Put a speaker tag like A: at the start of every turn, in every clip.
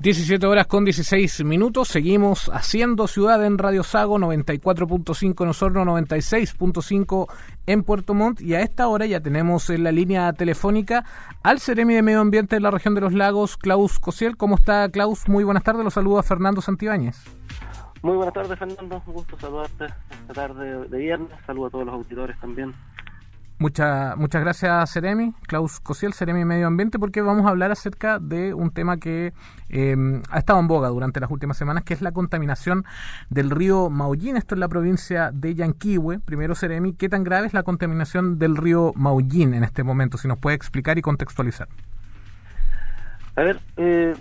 A: 17 horas con 16 minutos. Seguimos haciendo ciudad en Radio Sago 94.5 en Osorno, 96.5 en Puerto Montt. Y a esta hora ya tenemos en la línea telefónica al Ceremi de Medio Ambiente de la región de los lagos, Klaus Cosiel. ¿Cómo está, Klaus? Muy buenas tardes. Los saluda Fernando Santibáñez.
B: Muy buenas tardes, Fernando. Un gusto saludarte esta tarde de viernes. Saludo a todos los auditores también.
A: Muchas muchas gracias, Seremi, Klaus Cosiel, Seremi Medio Ambiente, porque vamos a hablar acerca de un tema que em, ha estado en boga durante las últimas semanas, que es la contaminación del río Maullín. Esto es la provincia de Yanquihue. Primero, Seremi, ¿qué tan grave es la contaminación del río Maullín en este momento? Si nos puede explicar y contextualizar.
B: A ver, eh,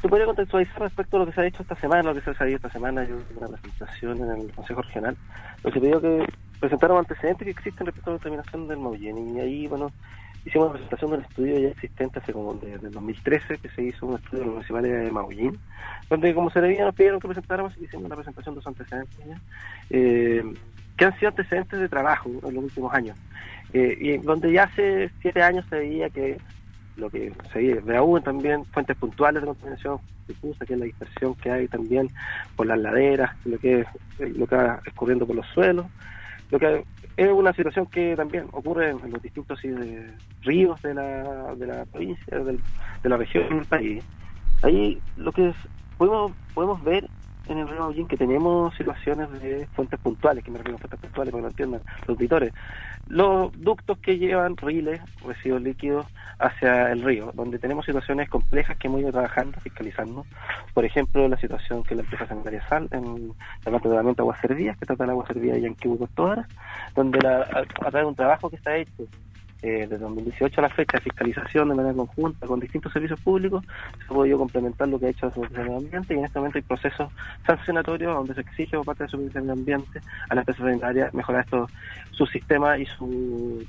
B: ¿te podría contextualizar respecto a lo que se ha hecho esta semana, lo que se ha salido esta semana? Yo una presentación en el Consejo Regional, lo que pidió que presentaron antecedentes que existen respecto a la contaminación del Maullín. Y ahí, bueno, hicimos una presentación del estudio ya existente hace como de, 2013, que se hizo un estudio de la Municipalidad de Maullín, donde como se debía nos pidieron que presentáramos y hicimos una presentación de esos antecedentes eh, que han sido antecedentes de trabajo en los últimos años. Eh, y donde ya hace siete años se veía que lo que se ve aún también fuentes puntuales de contaminación difusa, que es la dispersión que hay también por las laderas, lo que lo que va escurriendo por los suelos, lo que es una situación que también ocurre en los distintos ríos de la, de la provincia, de la región del país. Ahí lo que podemos, podemos ver en el río Maullín que tenemos situaciones de fuentes puntuales, que me refiero a fuentes puntuales para que lo entiendan los auditores. Los ductos que llevan riles, residuos líquidos, hacia el río, donde tenemos situaciones complejas que hemos ido trabajando, fiscalizando. Por ejemplo, la situación que la empresa sanitaria Sal, en la planta de tratamiento de aguas servidas, que trata el agua servida de Yanquibu Costovaras, donde la, a, través de un trabajo que está hecho eh, desde 2018 a la fecha de fiscalización de manera conjunta con distintos servicios públicos, se ha podido complementar lo que ha hecho la Secretaría de Medio Ambiente y en este momento hay procesos sancionatorios donde se exige por parte de la Secretaría de Medio Ambiente a la empresa sanitaria mejorar estos, su sistema y su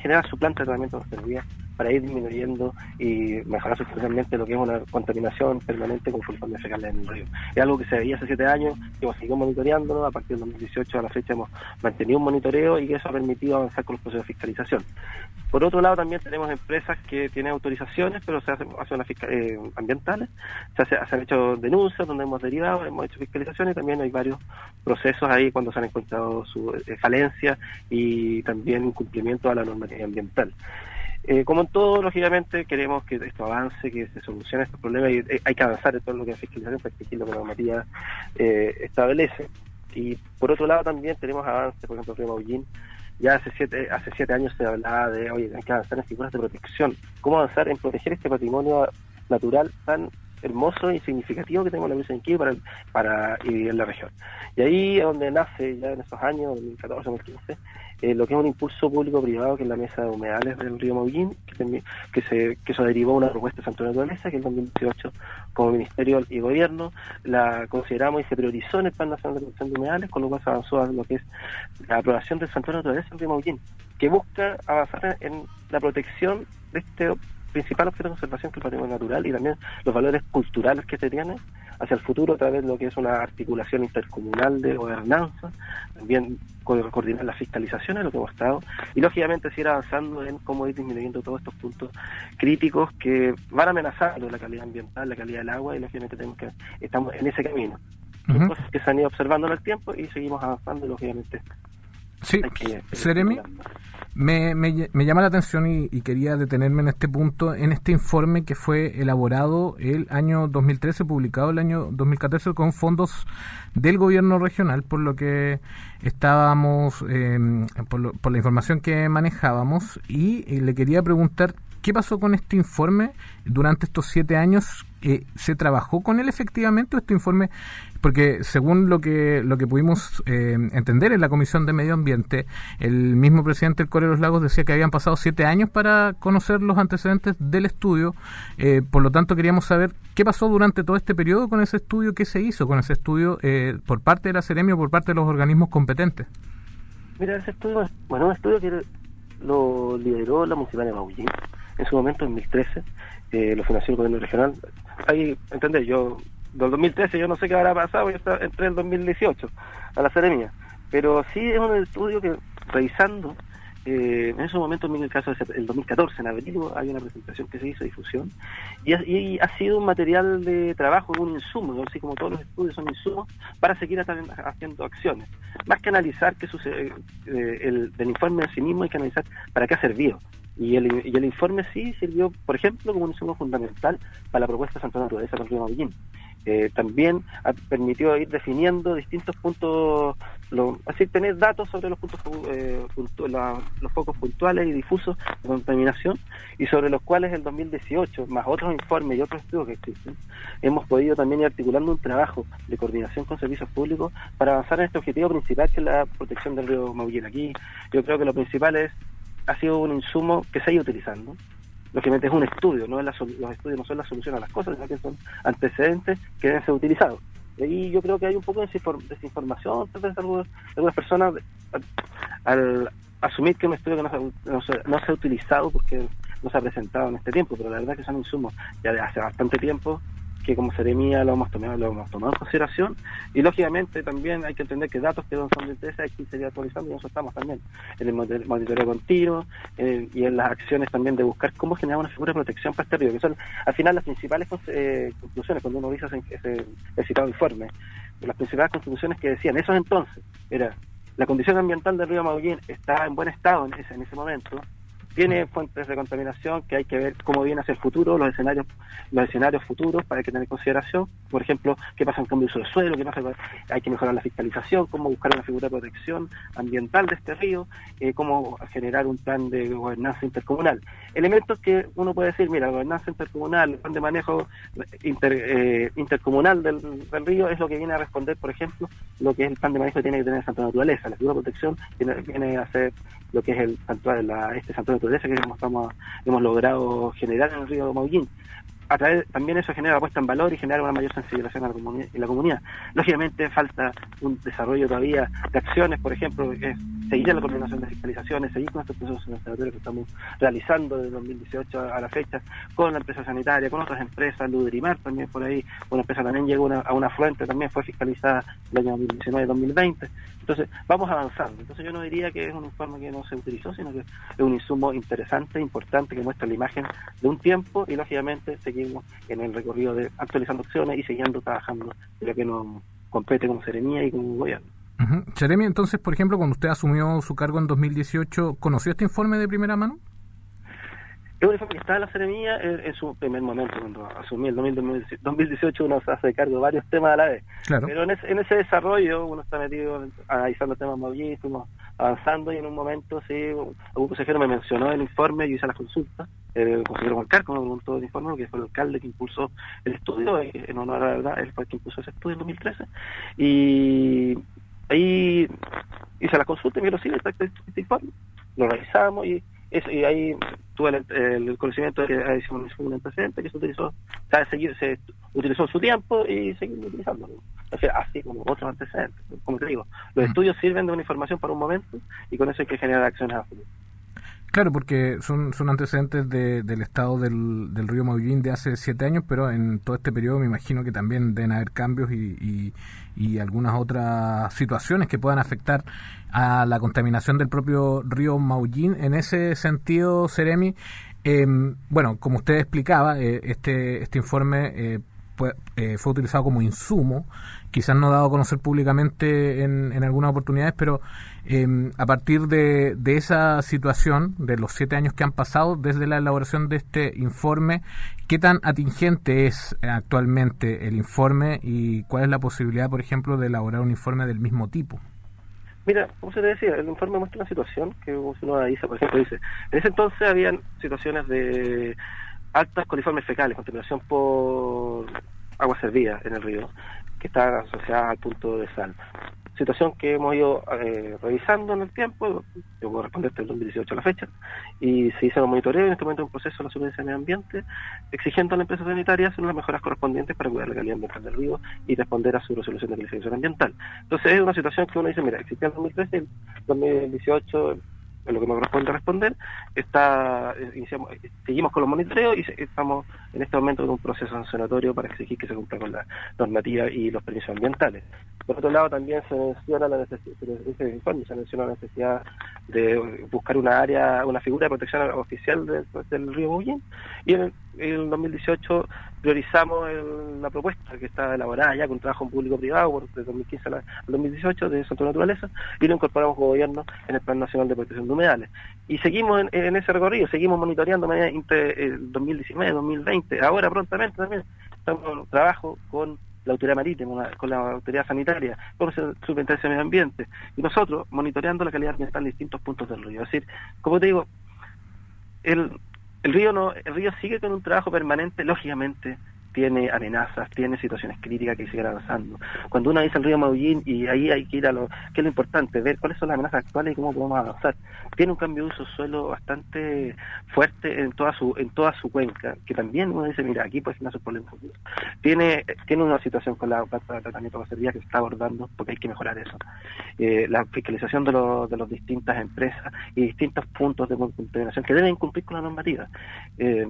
B: generar su planta de tratamiento de servidas para ir disminuyendo y mejorar sustancialmente lo que es una contaminación permanente con de fecales en el río. Es algo que se veía hace siete años, que hemos seguido monitoreándolo, a partir del 2018 a la fecha hemos mantenido un monitoreo y que eso ha permitido avanzar con los procesos de fiscalización. Por otro lado, también tenemos empresas que tienen autorizaciones, pero se hacen, hacen unas eh, ambientales, se, hace, se, han hecho denuncias donde hemos derivado, hemos hecho fiscalizaciones y también hay varios procesos ahí cuando se han encontrado su eh, falencia y también incumplimiento a la normativa ambiental. Eh, como en todo, lógicamente, queremos que esto avance, que se solucione estos problemas y eh, hay que avanzar en todo lo que es fiscalización para exigir lo que la normativa eh, establece. Y por otro lado, también tenemos avances, por ejemplo, en Maullín, ya hace siete, hace siete años se hablaba de, oye, hay que avanzar en figuras de protección. ¿Cómo avanzar en proteger este patrimonio natural tan hermoso y significativo que tenemos en la provincia de para, para y en la región? Y ahí es donde nace, ya en esos años, 2014, 2015, eh, lo que es un impulso público-privado, que es la mesa de humedales del río Maullín, que, que, se, que eso derivó una propuesta de Santo Naturaleza, que en 2018, como Ministerio y Gobierno, la consideramos y se priorizó en el Plan Nacional de Protección de Humedales, con lo cual se avanzó a lo que es la aprobación del Santo Naturaleza del río Maullín, que busca avanzar en la protección de este principal objeto de conservación que es el patrimonio natural y también los valores culturales que se tienen hacia el futuro a través de lo que es una articulación intercomunal de gobernanza, también coordinar las fiscalizaciones, lo que hemos estado, y lógicamente seguir avanzando en cómo ir disminuyendo todos estos puntos críticos que van amenazando la calidad ambiental, la calidad del agua, y lógicamente tenemos que estamos en ese camino. cosas que se han ido observando en el tiempo y seguimos avanzando, lógicamente.
A: Sí, Seremi. Me, me, llama la atención y, quería detenerme en este punto, en este informe que fue elaborado el año 2013, publicado el año 2014 con fondos del gobierno regional, por lo que estábamos, em, por, por, la información que manejábamos, y le quería preguntar qué pasó con este informe durante estos siete años. Eh, ¿Se trabajó con él efectivamente este informe porque según lo que lo que pudimos eh, entender en la Comisión de Medio Ambiente, el mismo presidente del Core de los Lagos decía que habían pasado siete años para conocer los antecedentes del estudio, eh, por lo tanto queríamos saber qué pasó durante todo este periodo con ese estudio, qué se hizo con ese estudio eh, por parte de la Ceremia o por parte de los organismos competentes.
B: Mira, ese estudio, bueno, un estudio que lo lideró la Municipalidad de Maullín en su momento, en 2013, eh, lo financió el gobierno regional. Ahí, entendés, yo del 2013 yo no sé qué habrá pasado, yo entré en el 2018 a la Seremia. Pero sí es un estudio que, revisando, eh, en esos momentos, en el caso del 2014, en abril, hay una presentación que se hizo, difusión, y ha, ha sido un material de trabajo, un insumo, así como todos los estudios son insumos, para seguir haciendo acciones. Más que analizar qué sucede, eh, el, del informe en sí mismo, hay que analizar para qué ha servido. Y el, y el informe sí sirvió, por ejemplo, como un insumo fundamental para la propuesta de Santa Naturaleza con Río Mavillín. Eh, también ha permitido ir definiendo distintos puntos, lo, así tener datos sobre los puntos eh, los focos puntuales y difusos de contaminación y sobre los cuales el 2018, más otros informes y otros estudios que existen, hemos podido también ir articulando un trabajo de coordinación con servicios públicos para avanzar en este objetivo principal que es la protección del río Maullín. Aquí yo creo que lo principal es ha sido un insumo que se ha ido utilizando lógicamente es un estudio, no los estudios no son la solución a las cosas, sino que son antecedentes que deben ser utilizados. Y yo creo que hay un poco de desinformación de algunas personas al, asumir que un estudio que no se, no, se, ha utilizado porque no se ha presentado en este tiempo, pero la verdad es que son insumos ya de hace bastante tiempo que como seremía lo hemos tomado, lo hemos tomado en consideración. Y lógicamente también hay que entender que datos que son de interés hay que seguir actualizando y nosotros estamos también en el monitoreo continuo y en las acciones también de buscar cómo generar una figura de protección para este río, que son al final las principales eh, conclusiones cuando uno dice ese, ese citado informe, las principales conclusiones que decían esos entonces era la condición ambiental del río Maullín está en buen estado en ese, en ese momento, tiene fuentes de contaminación que hay que ver cómo viene hacia el futuro, los escenarios, los escenarios futuros para que tener consideración. Por ejemplo, qué pasa en cambio de uso del suelo, qué pasa, hay que mejorar la fiscalización, cómo buscar una figura de protección ambiental de este río, eh, cómo generar un plan de gobernanza intercomunal. Elementos que uno puede decir, mira, gobernanza intercomunal, el plan de manejo eh, intercomunal del, río es lo que viene a responder, por ejemplo, lo que es el plan de manejo que tiene que tener Santa Naturaleza. La figura de protección viene, a hacer lo que es el la, este santuario naturaleza que hemos, hemos logrado generar en el río Maullín. También eso genera puesta en valor y genera una mayor sensibilización en la comunidad. Lógicamente falta un desarrollo todavía de acciones, por ejemplo, es seguir la coordinación de fiscalizaciones, seguir con estos procesos sanitarios que estamos realizando desde 2018 a la fecha, con la empresa sanitaria, con otras empresas, Ludrimar también por ahí, una empresa también llegó a una fuente, también fue fiscalizada el año 2019-2020. Entonces, vamos avanzando. Entonces, yo no diría que es un informe que no se utilizó, sino que es un insumo interesante, importante, que muestra la imagen de un tiempo y, lógicamente, en el recorrido de actualizando opciones y siguiendo trabajando en lo que nos compete como serenía y como gobierno.
A: Jeremy, entonces, por ejemplo, cuando usted asumió su cargo en 2018, ¿conoció este informe de primera mano?
B: Es un informe que estaba en la Seremía en, su primer momento, cuando asumí el 2018, uno se hace cargo de varios temas a la vez. Pero en ese, desarrollo uno está metido analizando temas fuimos avanzando y en un momento sí, algún consejero me mencionó el informe, yo hice la consulta, el consejero Juan Carlos me preguntó el informe, que fue el alcalde que impulsó el estudio, en honor a la verdad, él fue el que impulsó ese estudio en 2013, y ahí hice la consulta y me dijeron, sí, este, este informe. Lo revisamos y, y ahí tuve el, conocimiento de que hicimos un antecedente que se utilizó, o sea, se utilizó su tiempo y seguimos utilizándolo. O sea, así como otros antecedentes. Como te digo, los estudios sirven de una información para un momento y con eso hay que generar acciones a futuro.
A: Claro, porque son, son antecedentes del estado del, del río Maullín de hace siete años, pero en todo este periodo me imagino que también deben haber cambios y, y, algunas otras situaciones que puedan afectar a la contaminación del propio río Maullín. En ese sentido, Seremi, em, bueno, como usted explicaba, eh, este, este informe eh, eh, fue utilizado como insumo, quizás no dado a conocer públicamente en, algunas oportunidades, pero eh, a partir de, de, esa situación, de los siete años que han pasado desde la elaboración de este informe, ¿qué tan atingente es actualmente el informe y cuál es la posibilidad, por ejemplo, de elaborar un informe del mismo tipo?
B: Mira, como se te decía, el informe muestra una situación que uno dice, por ejemplo, dice, en ese entonces habían situaciones de altas coliformes fecales, contaminación por agua servida en el río, que estaban asociadas al punto de sal. Situación que hemos ido eh, revisando en el tiempo, yo puedo responder desde el 2018 a la fecha, y se hizo un monitoreo en este momento un proceso de la supervivencia del medio ambiente, exigiendo a la empresa sanitaria hacer las mejoras correspondientes para cuidar la calidad ambiental del río y responder a su resolución de calificación ambiental. Entonces es una situación que uno dice, mira, existía en el 2013, el 2018 en lo que me corresponde responder, está iniciamos, seguimos con los monitoreos y estamos en este momento en un proceso sancionatorio para exigir que se cumpla con la normativa y los permisos ambientales. Por otro lado, también se menciona la necesidad, de buscar una área, una figura de protección oficial del río Bullín y en el, 2018 priorizamos la propuesta que está elaborada ya con trabajo público-privado desde 2015 al 2018 de Santo Naturaleza y lo incorporamos como gobierno en el Plan Nacional de Protección de Humedales. Y seguimos en, ese recorrido, seguimos monitoreando el 2019, 2020, ahora prontamente también estamos en trabajo con la autoridad marítima, con la autoridad sanitaria, con la superintendencia de medio ambiente, y nosotros monitoreando la calidad ambiental en distintos puntos del río. Es decir, como te digo, el, el río no, el río sigue con un trabajo permanente, lógicamente, tiene amenazas, tiene situaciones críticas que siguen avanzando. Cuando uno dice el río Maullín, y ahí hay que ir a lo que es lo importante, ver cuáles son las amenazas actuales y cómo podemos avanzar. Tiene un cambio de uso suelo bastante fuerte en toda su en toda su cuenca, que también uno dice, mira, aquí puede tener sus problemas Tiene tiene una situación con la planta de tratamiento de que se está abordando, porque hay que mejorar eso. Eh, la fiscalización de, los, de las distintas empresas y distintos puntos de contaminación que deben cumplir con la normativa. Eh,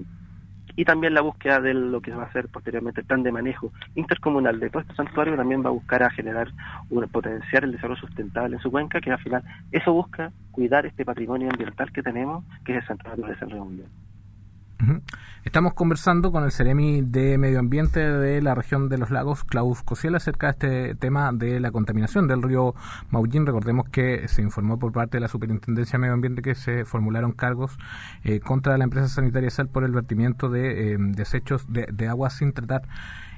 B: y también la búsqueda de lo que va a ser posteriormente el plan de manejo intercomunal de todo este santuario también va a buscar a generar un potenciar el desarrollo sustentable en su cuenca que al final eso busca cuidar este patrimonio ambiental que tenemos que es el santuario de San Mundial.
A: Estamos conversando con el Ceremi de Medio Ambiente de la región de los lagos, Klaus Cosiel, acerca de este tema de la contaminación del río Maullín. Recordemos que se informó por parte de la Superintendencia de Medio Ambiente que se formularon cargos eh, contra la empresa sanitaria Sal por el vertimiento de eh, desechos de, de agua sin tratar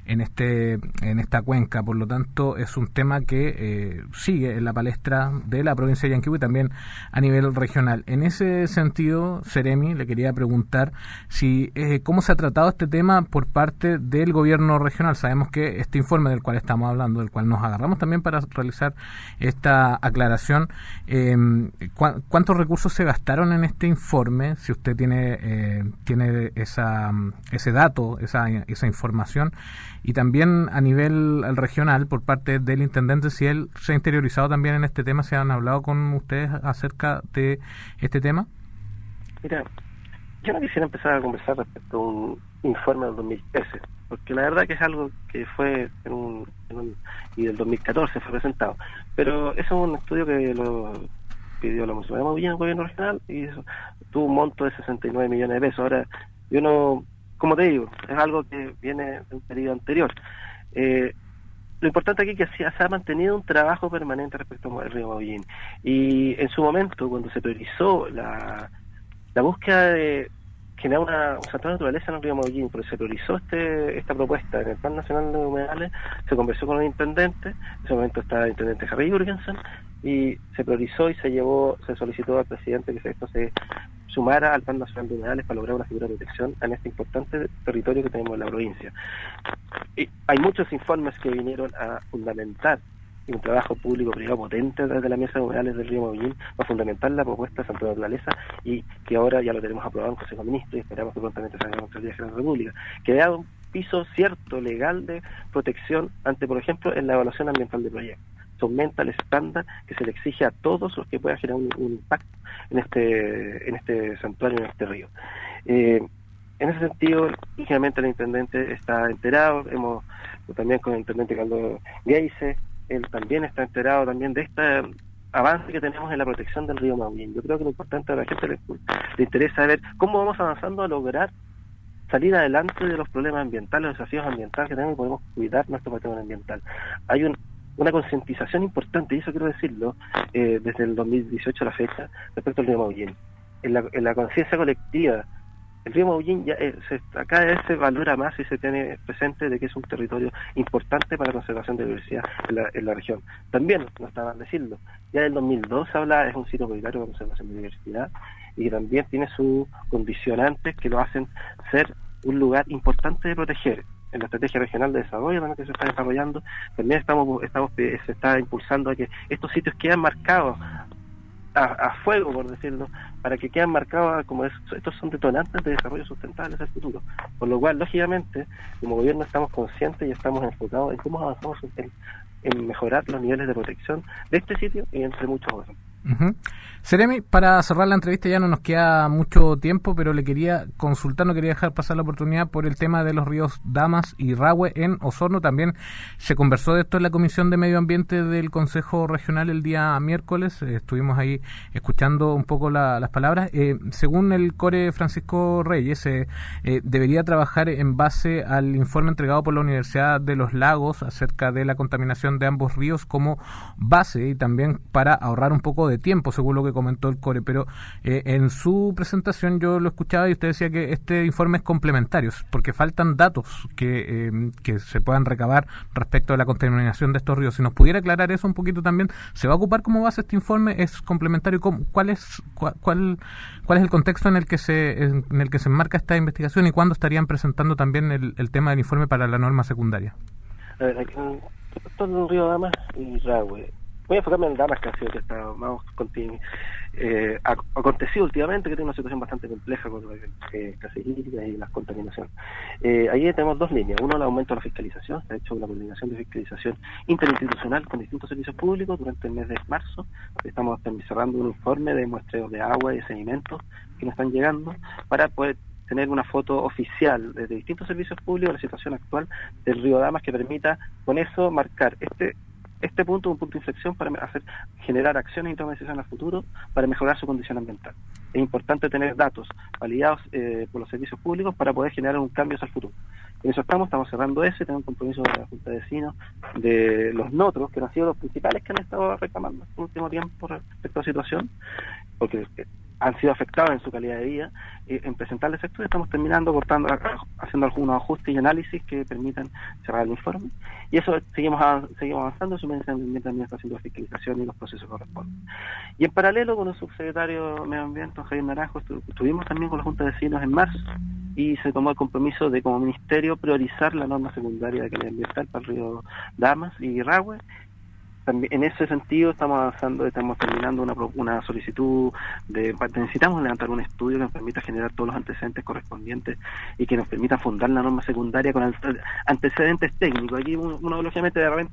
A: en este en esta cuenca. Por lo tanto, es un tema que eh, sigue en la palestra de la provincia de Yanquihue y también a nivel regional. En ese sentido, Seremi, le quería preguntar si eh, cómo se ha tratado este tema por parte del gobierno regional. Sabemos que este informe del cual estamos hablando, del cual nos agarramos también para realizar esta aclaración, eh, ¿cuántos recursos se gastaron en este informe? Si usted tiene tiene esa ese dato, esa esa información y también a nivel regional por parte del intendente, si él se ha interiorizado también en este tema, ¿se han hablado con ustedes acerca de este tema?
B: Mira, yo no quisiera empezar a conversar respecto a un informe del 2013, porque la verdad que es algo que fue en un, y del 2014 fue presentado, pero eso es un estudio que lo pidió la Municipalidad de el gobierno regional, y eso tuvo un monto de 69 millones de pesos. Ahora, yo no como te digo, es algo que viene de un periodo anterior. Eh, lo importante aquí es que se ha mantenido un trabajo permanente respecto al río Maullín. Y en su momento, cuando se priorizó la, la búsqueda de generar una, un de naturaleza en el río Maullín, porque se priorizó este, esta propuesta en el Plan Nacional de Humedales, se conversó con el intendente, en ese momento estaba el intendente Harry Jurgensen, y se priorizó y se llevó, se solicitó al presidente que esto se sumara al Plan Nacional de Humedales para lograr una figura de protección en este importante territorio que tenemos en la provincia. Hay muchos informes que vinieron a fundamentar un trabajo público-privado potente desde la mesa de humedales del río Maullín para fundamentar la propuesta de Santa Naturaleza y que ahora ya lo tenemos aprobado en Consejo de Ministros y esperamos que prontamente salga en la de la República, que da un piso cierto, legal de protección ante, por ejemplo, en la evaluación ambiental de proyectos aumenta el estándar que se le exige a todos los que puedan generar un, impacto en este en este santuario, en este río. Eh, en ese sentido, lógicamente el intendente está enterado, hemos también con el intendente Caldo Geise, él también está enterado también de este avance que tenemos en la protección del río Maullín. Yo creo que lo importante a la gente le, le interesa ver cómo vamos avanzando a lograr salir adelante de los problemas ambientales, los desafíos ambientales que tenemos y podemos cuidar nuestro patrimonio ambiental. Hay un una concientización importante, y eso quiero decirlo, eh, desde el 2018 a la fecha, respecto al río Maullín. En la, en la conciencia colectiva, el río Maullín ya eh, se, acá se valora más y se tiene presente de que es un territorio importante para la conservación de diversidad en la, en la región. También, no está mal decirlo, ya en el 2002 se habla, es un sitio prioritario para conservación de diversidad y también tiene sus condicionantes que lo hacen ser un lugar importante de proteger en la estrategia regional de desarrollo también que se está desarrollando, también estamos, estamos eh, se está impulsando a que estos sitios queden marcados a, fuego, por decirlo, para que queden marcados como estos son detonantes de desarrollo sustentable hacia el futuro. Por lo cual, lógicamente, como gobierno estamos conscientes y estamos enfocados en cómo avanzamos en mejorar los niveles de protección de este sitio y entre muchos otros.
A: Seremi, para cerrar la entrevista ya no nos queda mucho tiempo, pero le quería consultar, no quería dejar pasar la oportunidad por el tema de los ríos Damas y Rahue en Osorno. También se conversó de esto en la Comisión de Medio Ambiente del Consejo Regional el día miércoles. Eh, estuvimos ahí escuchando un poco las palabras. Eh, según el core Francisco Reyes, eh, debería trabajar en base al informe entregado por la Universidad de los Lagos acerca de la contaminación de ambos ríos como base y también para ahorrar un poco de tiempo, según lo que comentó el core, pero eh, en su presentación yo lo escuchaba y usted decía que este informe es complementario, porque faltan datos que, eh, que se puedan recabar respecto a la contaminación de estos ríos. Si nos pudiera aclarar eso un poquito también, ¿se va a ocupar como base este informe? ¿Es complementario? ¿Cuál es, cuál, cuál es el contexto en el que se en el que se enmarca esta investigación y cuándo estarían presentando también el, el tema del informe para la norma secundaria?
B: A ver, aquí, el río y Rahue voy a enfocarme en Damas, que ha sido que está más eh, acontecido últimamente, que tiene una situación bastante compleja con la hídrica y la contaminación. Eh, ahí tenemos dos líneas. Uno, el aumento de la fiscalización. Se ha hecho una coordinación de fiscalización interinstitucional con distintos servicios públicos durante el mes de marzo. Estamos cerrando un informe de muestreos de agua y de sedimentos que nos están llegando para poder tener una foto oficial desde distintos servicios públicos de la situación actual del río Damas que permita con eso marcar este este punto es un punto de inflexión para hacer generar acciones y toma en el futuro para mejorar su condición ambiental. Es importante tener datos validados eh, por los servicios públicos para poder generar un cambio hacia el futuro. En eso estamos, estamos cerrando ese, tenemos un compromiso de la Junta de Vecinos, de los notros, que han sido los principales que han estado reclamando en el último tiempo respecto a la situación, porque eh, han sido afectados en su calidad de vida, eh, en presentarles esto estamos terminando, cortando, haciendo algunos ajustes y análisis que permitan cerrar el informe. Y eso seguimos seguimos avanzando, su también, también está haciendo fiscalización y los procesos corresponden. Y en paralelo con el subsecretario de Medio Ambiente, Javier Naranjo, estuvimos también con la Junta de Vecinos en marzo y se tomó el compromiso de como ministerio priorizar la norma secundaria de calidad ambiental para el río Damas y Rahue en ese sentido estamos avanzando, estamos terminando una, una solicitud de necesitamos levantar un estudio que nos permita generar todos los antecedentes correspondientes y que nos permita fundar la norma secundaria con antecedentes técnicos. Aquí uno, lógicamente de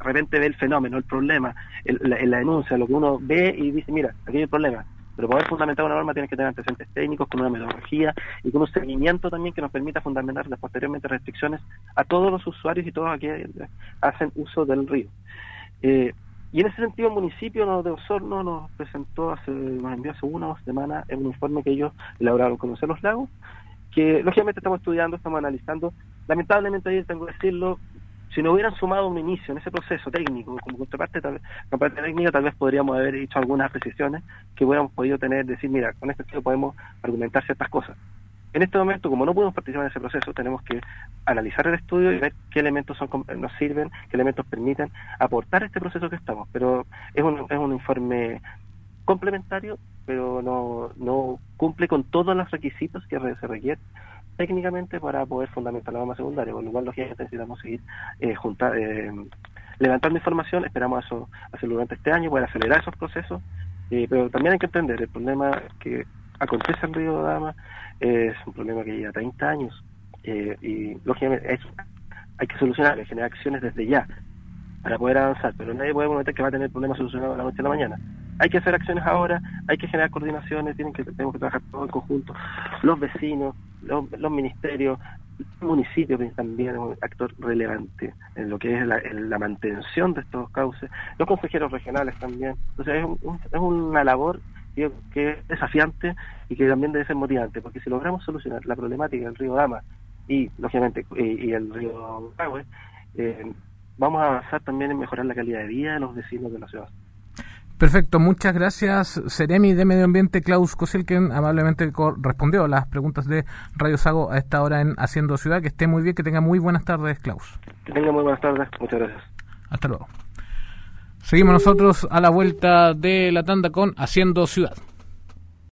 B: repente, ve el fenómeno, el problema, la, denuncia, lo que uno ve y dice, mira, aquí hay el problema. Pero para poder fundamentar una norma tienes que tener antecedentes técnicos, con una metodología y con un seguimiento también que nos permita fundamentar las posteriormente restricciones a todos los usuarios y todos aquellos que hacen uso del río. Eh, y en ese sentido el municipio de Osorno nos presentó, hace, nos envió hace una o dos semanas un informe que ellos elaboraron Conocer los Lagos, que lógicamente estamos estudiando, estamos analizando. Lamentablemente, ahí tengo que decirlo, si no hubieran sumado un inicio en ese proceso técnico, como contraparte, tal, parte técnica, tal vez podríamos haber hecho algunas precisiones que hubiéramos podido tener, decir, mira, con este estilo podemos argumentar ciertas cosas. En este momento, como no podemos participar en ese proceso, tenemos que analizar el estudio y ver qué elementos son, nos sirven, qué elementos permiten aportar este proceso que estamos. Pero es un, es un informe complementario, pero no, no cumple con todos los requisitos que se requieren técnicamente para poder fundamentar la norma secundaria, con lo cual lógicamente necesitamos seguir eh, juntar, eh, levantando información, esperamos eso hacerlo durante este año, poder acelerar esos procesos, eh, pero también hay que entender el problema que acontece en Río Dama es un problema que lleva 30 años eh, y lógicamente hay que solucionar, generar acciones desde ya para poder avanzar, pero nadie puede prometer que va a tener problemas solucionados de la noche a la mañana. Hay que hacer acciones ahora, hay que generar coordinaciones, tienen que, tenemos que trabajar todo en conjunto, los vecinos, los, ministerios, el municipio que también es un actor relevante en lo que es la, mantención de estos cauces, los consejeros regionales también. Entonces es, es una labor que es desafiante y que también debe ser motivante, porque si logramos solucionar la problemática del río Dama y, lógicamente, y, el río Agüe, eh, vamos a avanzar también en mejorar la calidad de vida de los vecinos de la ciudad.
A: Perfecto, muchas gracias. Seremi de Medio Ambiente, Klaus Koselken, amablemente respondió a las preguntas de Radio Sago a esta hora en Haciendo Ciudad. Que esté muy bien, que tenga muy buenas tardes, Klaus.
B: Que tenga muy buenas tardes, muchas gracias.
A: Hasta luego. Seguimos nosotros a la vuelta de la tanda con Haciendo Ciudad.